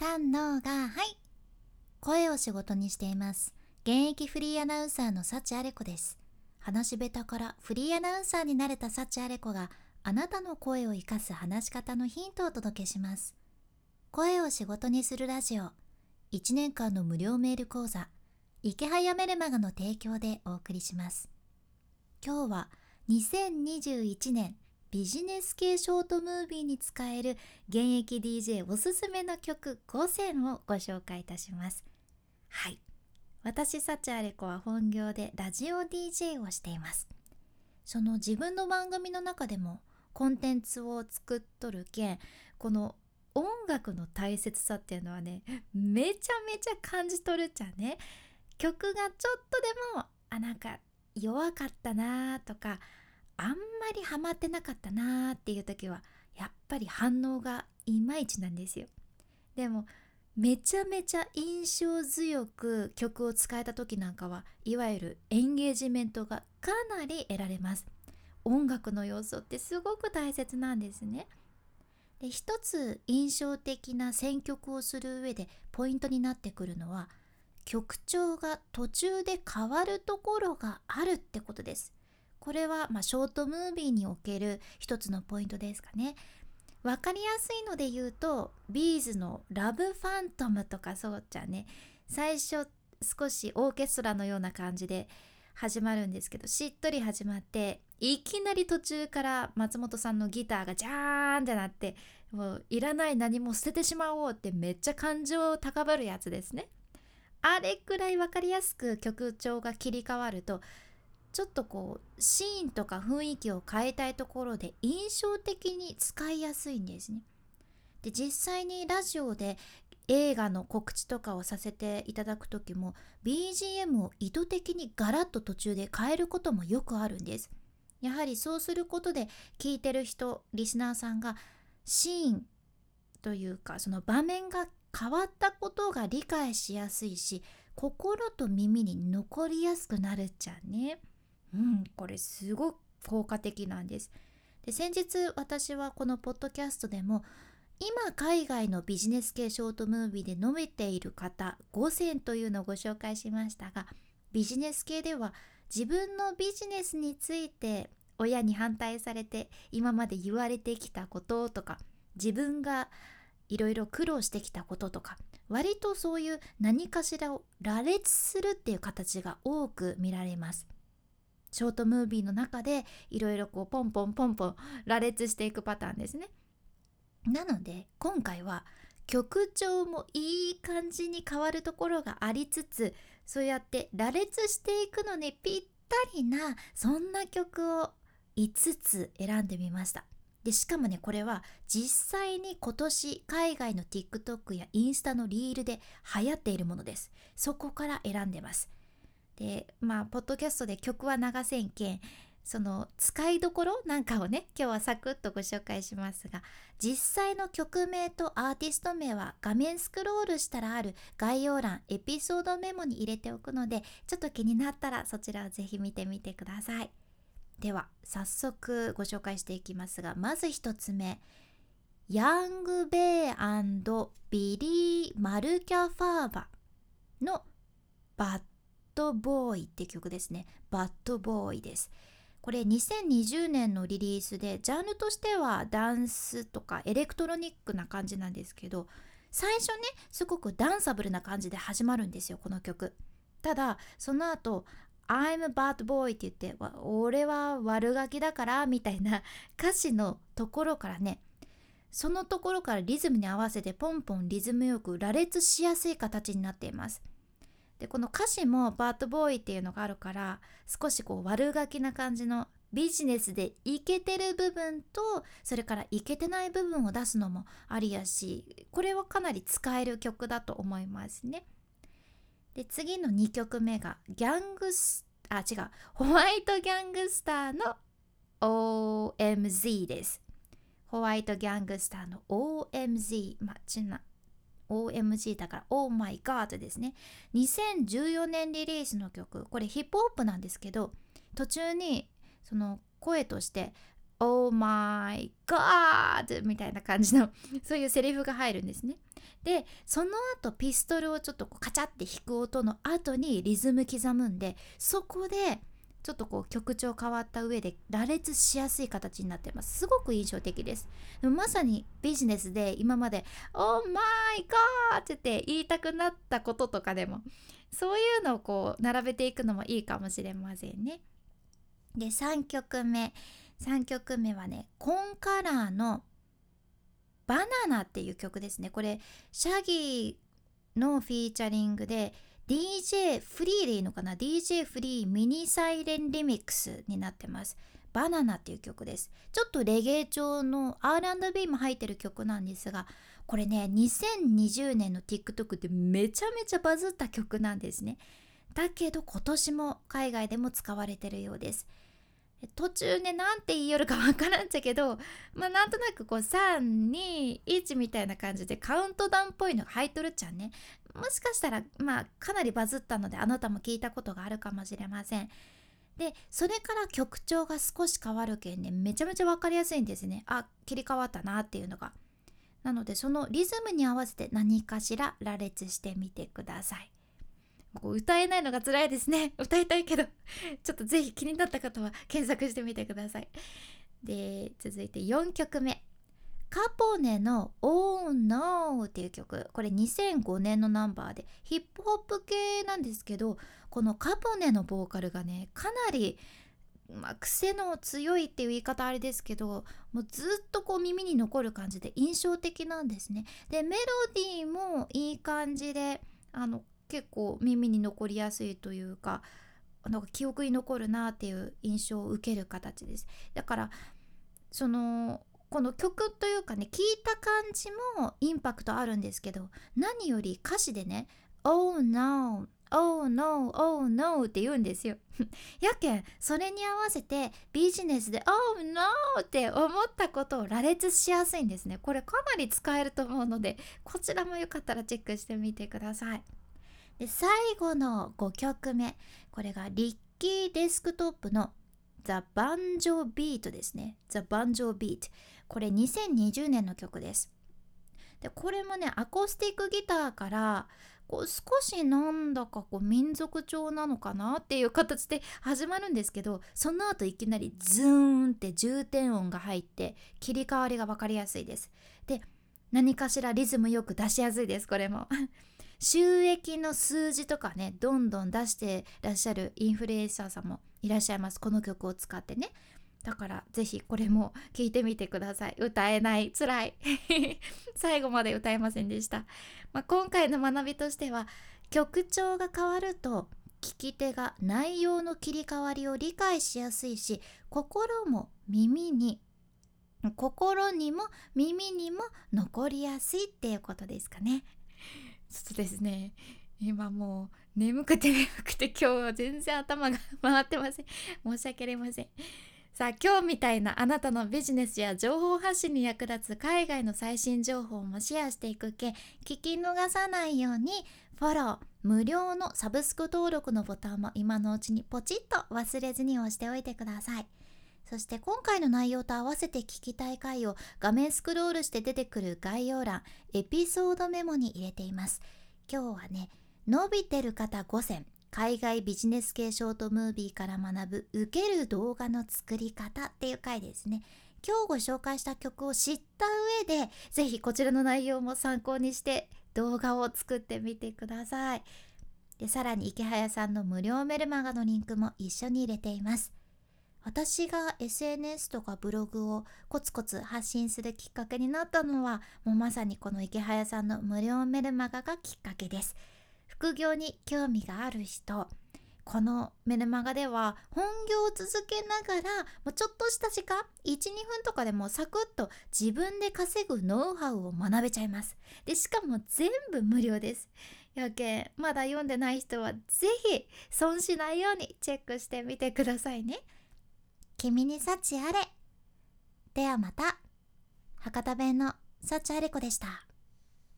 三のがはい。声を仕事にしています。現役フリーアナウンサーの幸あれ子です。話し下手からフリーアナウンサーになれた幸あれ子があなたの声を生かす話し方のヒントをお届けします。声を仕事にするラジオ。1年間の無料メール講座。池早メルマガの提供でお送りします。今日は2021年ビジネス系ショートムービーに使える現役 DJ おすすめの曲5選をご紹介いたします。はい。私サチアレコは本業でラジオ DJ をしています。その自分の番組の中でもコンテンツを作っとるけんこの音楽の大切さっていうのはねめちゃめちゃ感じ取るっちゃね。曲がちょっとでもあなんか弱かったなとかあんまりハマってなかったなーっていう時はやっぱり反応がいまいちなんですよ。でもめちゃめちゃ印象強く曲を使えた時なんかはいわゆるエンゲージメントがかなり得られます。音楽の要素ってすごく大切なんですね。で一つ印象的な選曲をする上でポイントになってくるのは曲調が途中で変わるところがあるってことです。これはまショートムービーにおける一つのポイントですかね。分かりやすいので言うとビーズの「ラブファントム」とかそうじゃね最初少しオーケストラのような感じで始まるんですけどしっとり始まっていきなり途中から松本さんのギターがジャーンってなってもういらない何も捨ててしまおうってめっちゃ感情高ぶるやつですね。あれくらい分かりやすく曲調が切り替わるとちょっとこうシーンとか雰囲気を変えたいところで印象的に使いやすいんですね。で実際にラジオで映画の告知とかをさせていただく時も BGM を意図的にガラッと途中で変えることもよくあるんです。やはりそうすることで聞いてる人リスナーさんがシーンというかその場面が変わったことが理解しやすいし心と耳に残りやすくなるっちゃね。うん、これすごく効果的なんです。で先日私はこのポッドキャストでも今海外のビジネス系ショートムービーで述べている方5選というのをご紹介しましたがビジネス系では自分のビジネスについて親に反対されて今まで言われてきたこととか自分がいろいろ苦労してきたこととか割とそういう何かしらを羅列するっていう形が多く見られます。ショートムービーの中でいろいろこうポンポンポンポン羅列していくパターンですね。なので今回は曲調もいい感じに変わるところがありつつそうやって羅列していくのにぴったりなそんな曲を5つ選んでみました。でしかもねこれは実際に今年海外の TikTok やインスタのリールで流行っているものです。そこから選んでます。でまあポッドキャストで曲は流せんけんその使いどころなんかをね 今日はサクッとご紹介しますが実際の曲名とアーティスト名は画面スクロールしたらある概要欄エピソードメモに入れておくのでちょっと気になったらそちらをぜひ見てみてください。では早速ご紹介していきますがまず1つ目。ヤング・ベイビリー・マルキャファーバのバッドボーイって曲ですね。バッドボーイです。これ2020年のリリースでジャンルとしてはダンスとかエレクトロニックな感じなんですけど最初ねすごくダンサブルな感じで始まるんですよこの曲。ただその後 I'm a bad boy って言って俺は悪ガキだからみたいな 歌詞のところからねそのところからリズムに合わせてポンポンリズムよく羅列しやすい形になっています。でこの歌詞もバッドボーイっていうのがあるから少しこう悪ガキな感じのビジネスでイケてる部分とそれからイケてない部分を出すのもありやしこれはかなり使える曲だと思いますね。で次の2曲目がギャングスあ違うホワイトギャングスターの OMZ です。ホワイトギャングスターの OMZ まあちな OMG だから Oh My God ですね2014年リリースの曲これヒップホップなんですけど途中にその声として Oh my god! みたいな感じの そういうセリフが入るんですね。でその後ピストルをちょっとカチャって弾く音の後にリズム刻むんでそこでちょっとこう曲調変わった上で羅列しやすい形になってます。すごく印象的です。でもまさにビジネスで今まで「Oh my god!」って言って言いたくなったこととかでもそういうのをこう並べていくのもいいかもしれませんね。で3曲目。3曲目はねコンカラーの「バナナ」っていう曲ですね。これシャギーのフィーチャリングで DJ フリーでいいのかな？DJ フリーミニサイレンリミックスになってます。バナナっていう曲です。ちょっとレゲエ調の R&B も入ってる曲なんですがこれね2020年の TikTok でめちゃめちゃバズった曲なんですね。だけど今年も海外でも使われてるようです。途中ね何て言いよるかわからんちゃけどまあなんとなくこう321みたいな感じでカウントダウンっぽいのが入っとるっちゃんね。もしかしたらまあかなりバズったのであなたも聞いたことがあるかもしれません。でそれから曲調が少し変わるけんねめちゃめちゃ分かりやすいんですね。あ切り替わったなっていうのが。なのでそのリズムに合わせて何かしら羅列してみてください。歌えないのが辛いですね。歌いたいけどちょっとぜひ気になった方は検索してみてください。で続いて4曲目。カポネの「Oh No」っていう曲これ2005年のナンバーでヒップホップ系なんですけどこのカポネのボーカルがねかなりまあ、癖の強いっていう言い方あれですけどもうずっとこう耳に残る感じで印象的なんですね。でメロディーもいい感じであの結構耳に残りやすいというかなんか記憶に残るなっていう印象を受ける形です。だからそのこの曲というかね聞いた感じもインパクトあるんですけど何より歌詞でね「Oh no Oh no, oh no って言うんですよ。やけん、それに合わせてビジネスで Oh no って思ったことを羅列しやすいんですね。これかなり使えると思うので、こちらもよかったらチェックしてみてください。で、最後の5曲目。これがリッキーデスクトップの The Banjo Beat ですね。The Banjo Beat。これ2020年の曲です。でこれもねアコースティックギターからこう少しなんだかこう民族調なのかなっていう形で始まるんですけどその後いきなりズーンって重点音が入って切り替わりが分かりやすいです。で何かしらリズムよく出しやすいですこれも。収益の数字とかねどんどん出してらっしゃるインフルエンサーさんもいらっしゃいますこの曲を使ってねだからぜひこれも聞いてみてください。歌えないつらい。最後まで歌えませんでした、まあ、今回の学びとしては曲調が変わると聞き手が内容の切り替わりを理解しやすいし心も耳に心にも耳にも残りやすいっていうことですかね。ちょっとですね。今もう眠くて眠くて今日は全然頭が回ってません。申し訳ありません。さあ今日みたいなあなたのビジネスや情報発信に役立つ海外の最新情報もシェアしていくけ聞き逃さないようにフォロー無料のサブスク登録のボタンも今のうちにポチッと忘れずに押しておいてください。そして今回の内容と合わせて聞きたい回を画面スクロールして出てくる概要欄エピソードメモに入れています。今日はね伸びてる方5選海外ビジネス系ショートムービーから学ぶ受ける動画の作り方っていう回ですね。今日ご紹介した曲を知った上でぜひこちらの内容も参考にして動画を作ってみてください。でさらに池早さんの無料メルマガのリンクも一緒に入れています。私が SNS とかブログをコツコツ発信するきっかけになったのはもうまさにこの池早さんの無料メルマガがきっかけです。副業に興味がある人。このメルマガでは本業を続けながらもうちょっとした時間12分とかでもサクッと自分で稼ぐノウハウを学べちゃいます。でしかも全部無料です。やけまだ読んでない人は是非損しないようにチェックしてみてくださいね。君に幸あれ。ではまた。博多弁の幸あれ子でした。